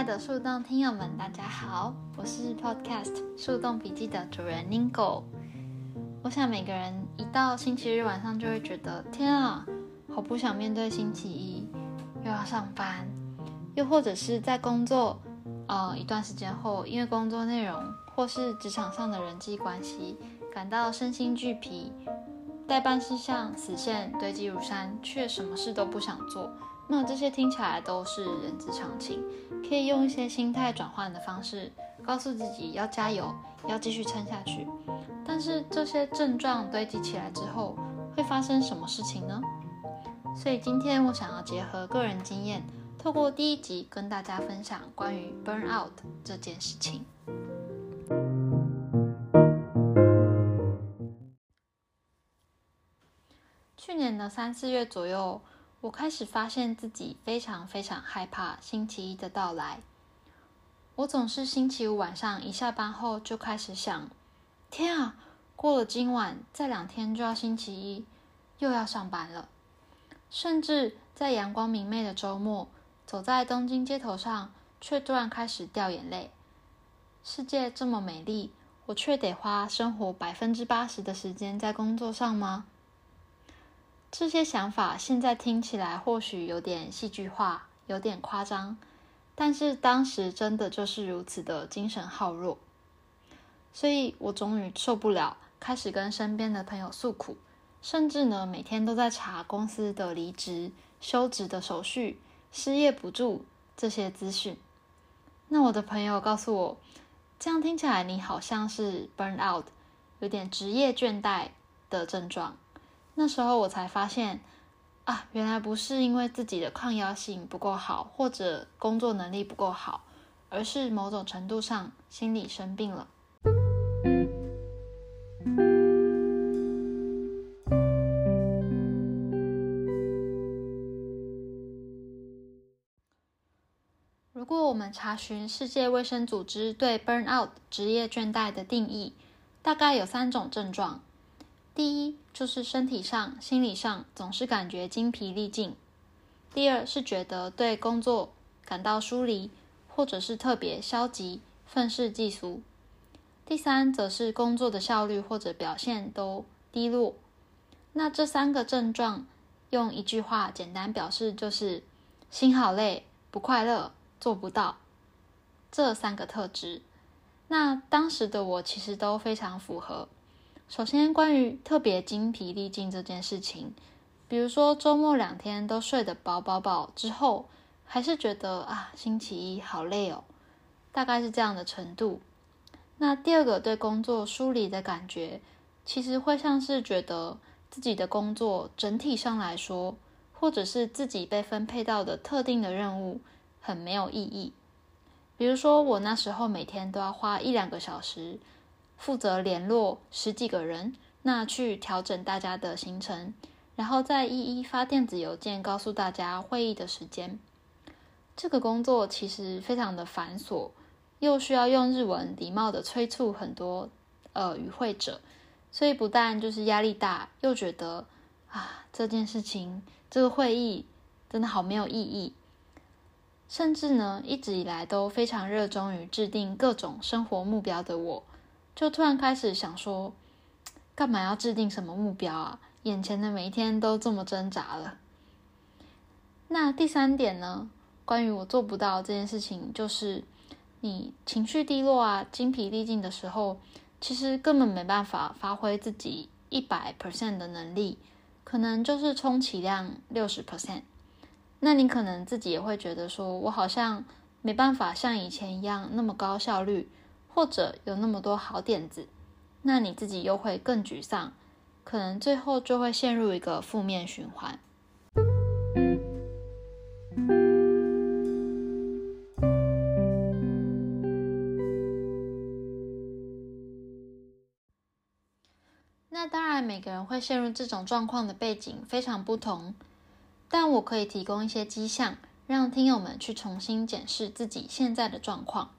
爱的树洞听友们，大家好，我是 Podcast 树洞笔记的主人 Ningo。我想每个人一到星期日晚上就会觉得，天啊，好不想面对星期一又要上班，又或者是在工作呃一段时间后，因为工作内容或是职场上的人际关系，感到身心俱疲，代办事项死线堆积如山，却什么事都不想做。那这些听起来都是人之常情，可以用一些心态转换的方式，告诉自己要加油，要继续撑下去。但是这些症状堆积起来之后，会发生什么事情呢？所以今天我想要结合个人经验，透过第一集跟大家分享关于 burn out 这件事情。去年的三四月左右。我开始发现自己非常非常害怕星期一的到来。我总是星期五晚上一下班后就开始想：天啊，过了今晚，再两天就要星期一，又要上班了。甚至在阳光明媚的周末，走在东京街头上，却突然开始掉眼泪。世界这么美丽，我却得花生活百分之八十的时间在工作上吗？这些想法现在听起来或许有点戏剧化，有点夸张，但是当时真的就是如此的精神耗弱，所以我终于受不了，开始跟身边的朋友诉苦，甚至呢每天都在查公司的离职、休职的手续、失业补助这些资讯。那我的朋友告诉我，这样听起来你好像是 burn out，有点职业倦怠的症状。那时候我才发现，啊，原来不是因为自己的抗压性不够好，或者工作能力不够好，而是某种程度上心理生病了。如果我们查询世界卫生组织对 burnout 职业倦怠的定义，大概有三种症状。第一就是身体上、心理上总是感觉精疲力尽；第二是觉得对工作感到疏离，或者是特别消极、愤世嫉俗；第三则是工作的效率或者表现都低落。那这三个症状用一句话简单表示，就是心好累、不快乐、做不到这三个特质。那当时的我其实都非常符合。首先，关于特别精疲力尽这件事情，比如说周末两天都睡得饱饱饱之后，还是觉得啊星期一好累哦，大概是这样的程度。那第二个对工作疏离的感觉，其实会像是觉得自己的工作整体上来说，或者是自己被分配到的特定的任务很没有意义。比如说我那时候每天都要花一两个小时。负责联络十几个人，那去调整大家的行程，然后再一一发电子邮件告诉大家会议的时间。这个工作其实非常的繁琐，又需要用日文礼貌的催促很多呃与会者，所以不但就是压力大，又觉得啊这件事情这个会议真的好没有意义。甚至呢一直以来都非常热衷于制定各种生活目标的我。就突然开始想说，干嘛要制定什么目标啊？眼前的每一天都这么挣扎了。那第三点呢？关于我做不到这件事情，就是你情绪低落啊、精疲力尽的时候，其实根本没办法发挥自己一百 percent 的能力，可能就是充其量六十 percent。那你可能自己也会觉得说，我好像没办法像以前一样那么高效率。或者有那么多好点子，那你自己又会更沮丧，可能最后就会陷入一个负面循环。那当然，每个人会陷入这种状况的背景非常不同，但我可以提供一些迹象，让听友们去重新检视自己现在的状况。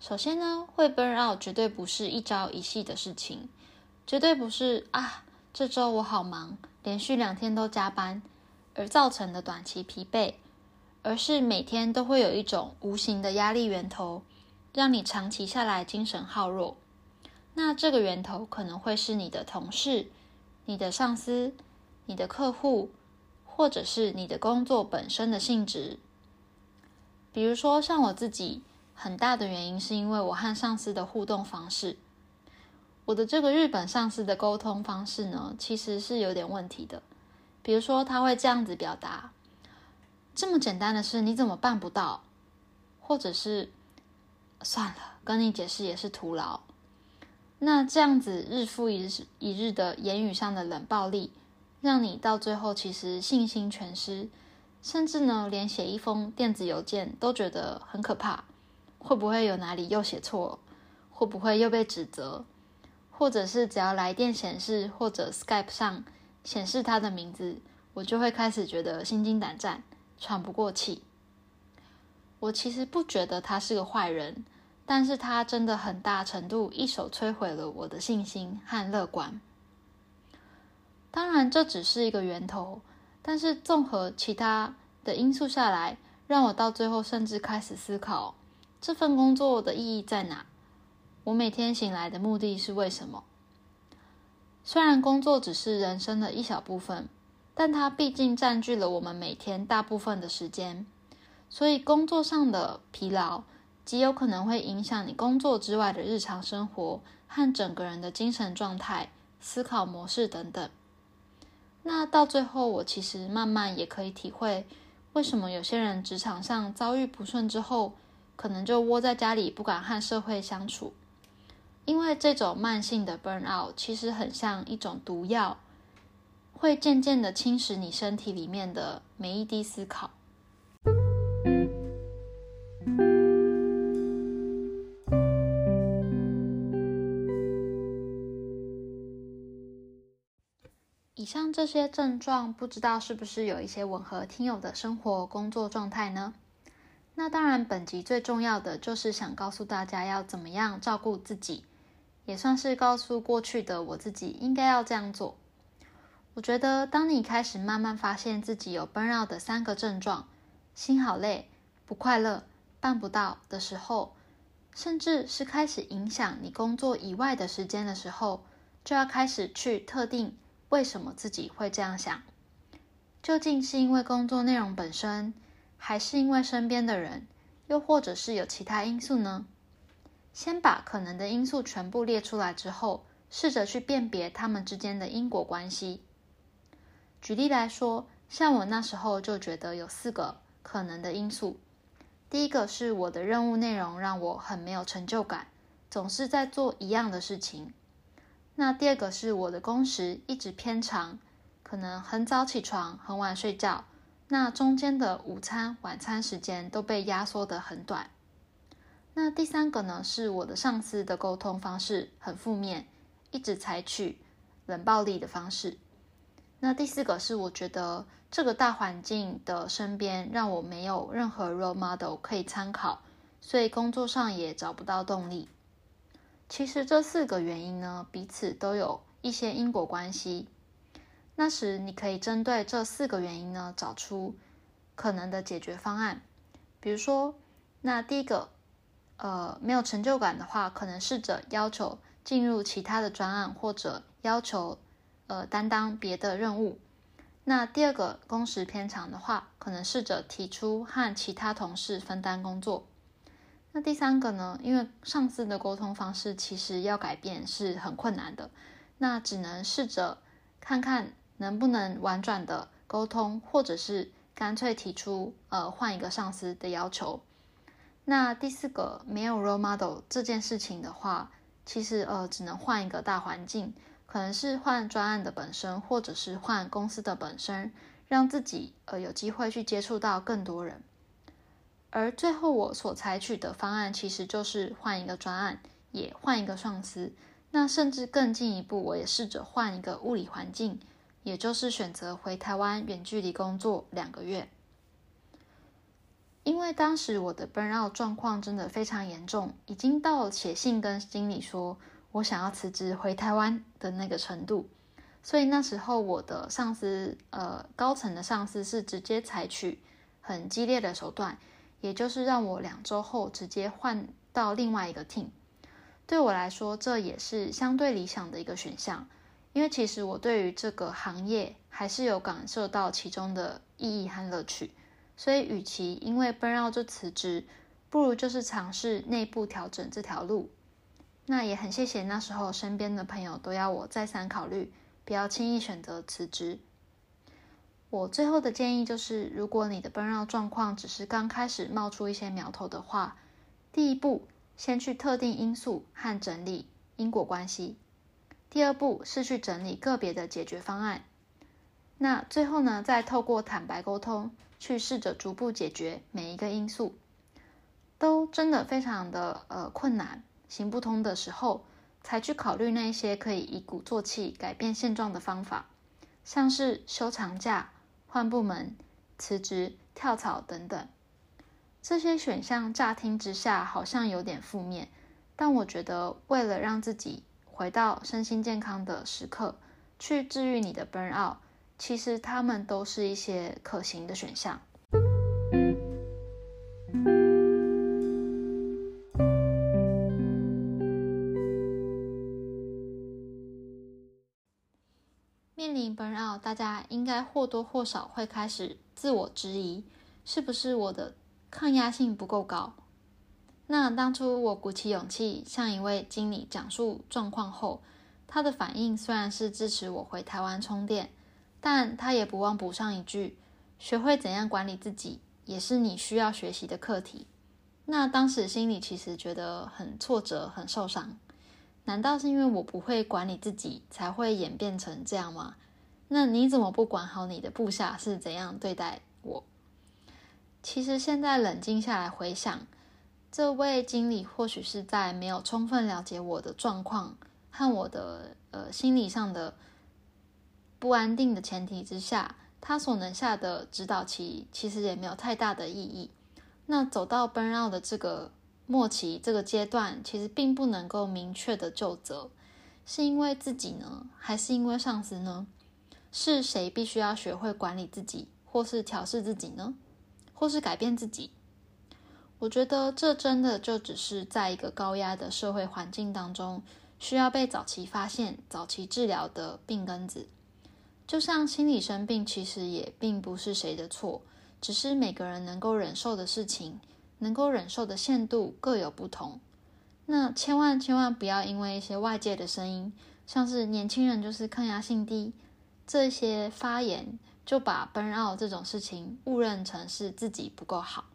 首先呢，会 burn out 绝对不是一朝一夕的事情，绝对不是啊，这周我好忙，连续两天都加班而造成的短期疲惫，而是每天都会有一种无形的压力源头，让你长期下来精神耗弱。那这个源头可能会是你的同事、你的上司、你的客户，或者是你的工作本身的性质。比如说，像我自己，很大的原因是因为我和上司的互动方式。我的这个日本上司的沟通方式呢，其实是有点问题的。比如说，他会这样子表达：“这么简单的事，你怎么办不到？”或者是“算了，跟你解释也是徒劳。”那这样子日复一日、一日的言语上的冷暴力，让你到最后其实信心全失，甚至呢，连写一封电子邮件都觉得很可怕。会不会有哪里又写错？会不会又被指责？或者是只要来电显示或者 Skype 上显示他的名字，我就会开始觉得心惊胆战、喘不过气。我其实不觉得他是个坏人，但是他真的很大程度一手摧毁了我的信心和乐观。当然，这只是一个源头，但是综合其他的因素下来，让我到最后甚至开始思考这份工作的意义在哪。我每天醒来的目的是为什么？虽然工作只是人生的一小部分，但它毕竟占据了我们每天大部分的时间，所以工作上的疲劳极有可能会影响你工作之外的日常生活和整个人的精神状态、思考模式等等。那到最后，我其实慢慢也可以体会，为什么有些人职场上遭遇不顺之后，可能就窝在家里不敢和社会相处。因为这种慢性的 burn out 其实很像一种毒药，会渐渐的侵蚀你身体里面的每一滴思考。以上这些症状，不知道是不是有一些吻合听友的生活工作状态呢？那当然，本集最重要的就是想告诉大家要怎么样照顾自己。也算是告诉过去的我自己应该要这样做。我觉得，当你开始慢慢发现自己有 burn out 的三个症状——心好累、不快乐、办不到的时候，甚至是开始影响你工作以外的时间的时候，就要开始去特定为什么自己会这样想。究竟是因为工作内容本身，还是因为身边的人，又或者是有其他因素呢？先把可能的因素全部列出来之后，试着去辨别他们之间的因果关系。举例来说，像我那时候就觉得有四个可能的因素。第一个是我的任务内容让我很没有成就感，总是在做一样的事情。那第二个是我的工时一直偏长，可能很早起床，很晚睡觉，那中间的午餐、晚餐时间都被压缩得很短。那第三个呢，是我的上司的沟通方式很负面，一直采取冷暴力的方式。那第四个是我觉得这个大环境的身边让我没有任何 role model 可以参考，所以工作上也找不到动力。其实这四个原因呢，彼此都有一些因果关系。那时你可以针对这四个原因呢，找出可能的解决方案。比如说，那第一个。呃，没有成就感的话，可能试着要求进入其他的专案，或者要求呃担当别的任务。那第二个工时偏长的话，可能试着提出和其他同事分担工作。那第三个呢？因为上司的沟通方式其实要改变是很困难的，那只能试着看看能不能婉转的沟通，或者是干脆提出呃换一个上司的要求。那第四个没有 role model 这件事情的话，其实呃只能换一个大环境，可能是换专案的本身，或者是换公司的本身，让自己呃有机会去接触到更多人。而最后我所采取的方案，其实就是换一个专案，也换一个上司。那甚至更进一步，我也试着换一个物理环境，也就是选择回台湾远距离工作两个月。因为当时我的 burnout 状况真的非常严重，已经到写信跟经理说我想要辞职回台湾的那个程度，所以那时候我的上司，呃，高层的上司是直接采取很激烈的手段，也就是让我两周后直接换到另外一个 team。对我来说，这也是相对理想的一个选项，因为其实我对于这个行业还是有感受到其中的意义和乐趣。所以，与其因为 burn out 就辞职，不如就是尝试内部调整这条路。那也很谢谢那时候身边的朋友都要我再三考虑，不要轻易选择辞职。我最后的建议就是，如果你的 burn out 状况只是刚开始冒出一些苗头的话，第一步先去特定因素和整理因果关系；第二步是去整理个别的解决方案。那最后呢，再透过坦白沟通，去试着逐步解决每一个因素，都真的非常的呃困难。行不通的时候，才去考虑那些可以一鼓作气改变现状的方法，像是休长假、换部门、辞职、跳槽等等。这些选项乍听之下好像有点负面，但我觉得为了让自己回到身心健康的时刻，去治愈你的 burn out，其实他们都是一些可行的选项。面临 burn out，大家应该或多或少会开始自我质疑，是不是我的抗压性不够高？那当初我鼓起勇气向一位经理讲述状况后，他的反应虽然是支持我回台湾充电，但他也不忘补上一句：“学会怎样管理自己，也是你需要学习的课题。”那当时心里其实觉得很挫折、很受伤。难道是因为我不会管理自己，才会演变成这样吗？那你怎么不管好你的部下是怎样对待我？其实现在冷静下来回想，这位经理或许是在没有充分了解我的状况和我的呃心理上的不安定的前提之下，他所能下的指导期其实也没有太大的意义。那走到 burn out 的这个。末期这个阶段其实并不能够明确的就责，是因为自己呢，还是因为上司呢？是谁必须要学会管理自己，或是调试自己呢？或是改变自己？我觉得这真的就只是在一个高压的社会环境当中，需要被早期发现、早期治疗的病根子。就像心理生病，其实也并不是谁的错，只是每个人能够忍受的事情。能够忍受的限度各有不同，那千万千万不要因为一些外界的声音，像是年轻人就是抗压性低这些发言，就把 burn out 这种事情误认成是自己不够好。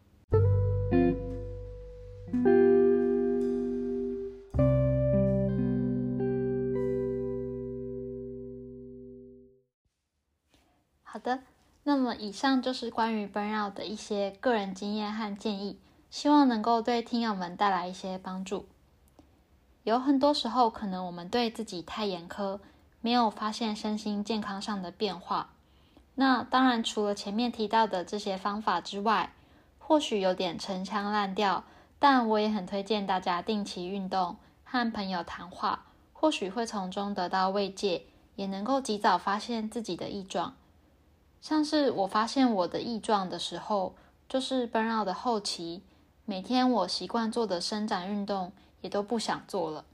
以上就是关于 burn out 的一些个人经验和建议。希望能够对听友们带来一些帮助。有很多时候，可能我们对自己太严苛，没有发现身心健康上的变化。那当然，除了前面提到的这些方法之外，或许有点陈腔滥调，但我也很推荐大家定期运动，和朋友谈话，或许会从中得到慰藉，也能够及早发现自己的异状。像是我发现我的异状的时候，就是 burn out 的后期。每天我习惯做的伸展运动也都不想做了。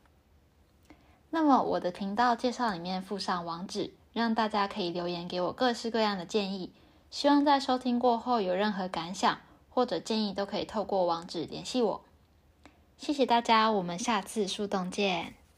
那么我的频道介绍里面附上网址，让大家可以留言给我各式各样的建议。希望在收听过后有任何感想或者建议，都可以透过网址联系我。谢谢大家，我们下次树洞见。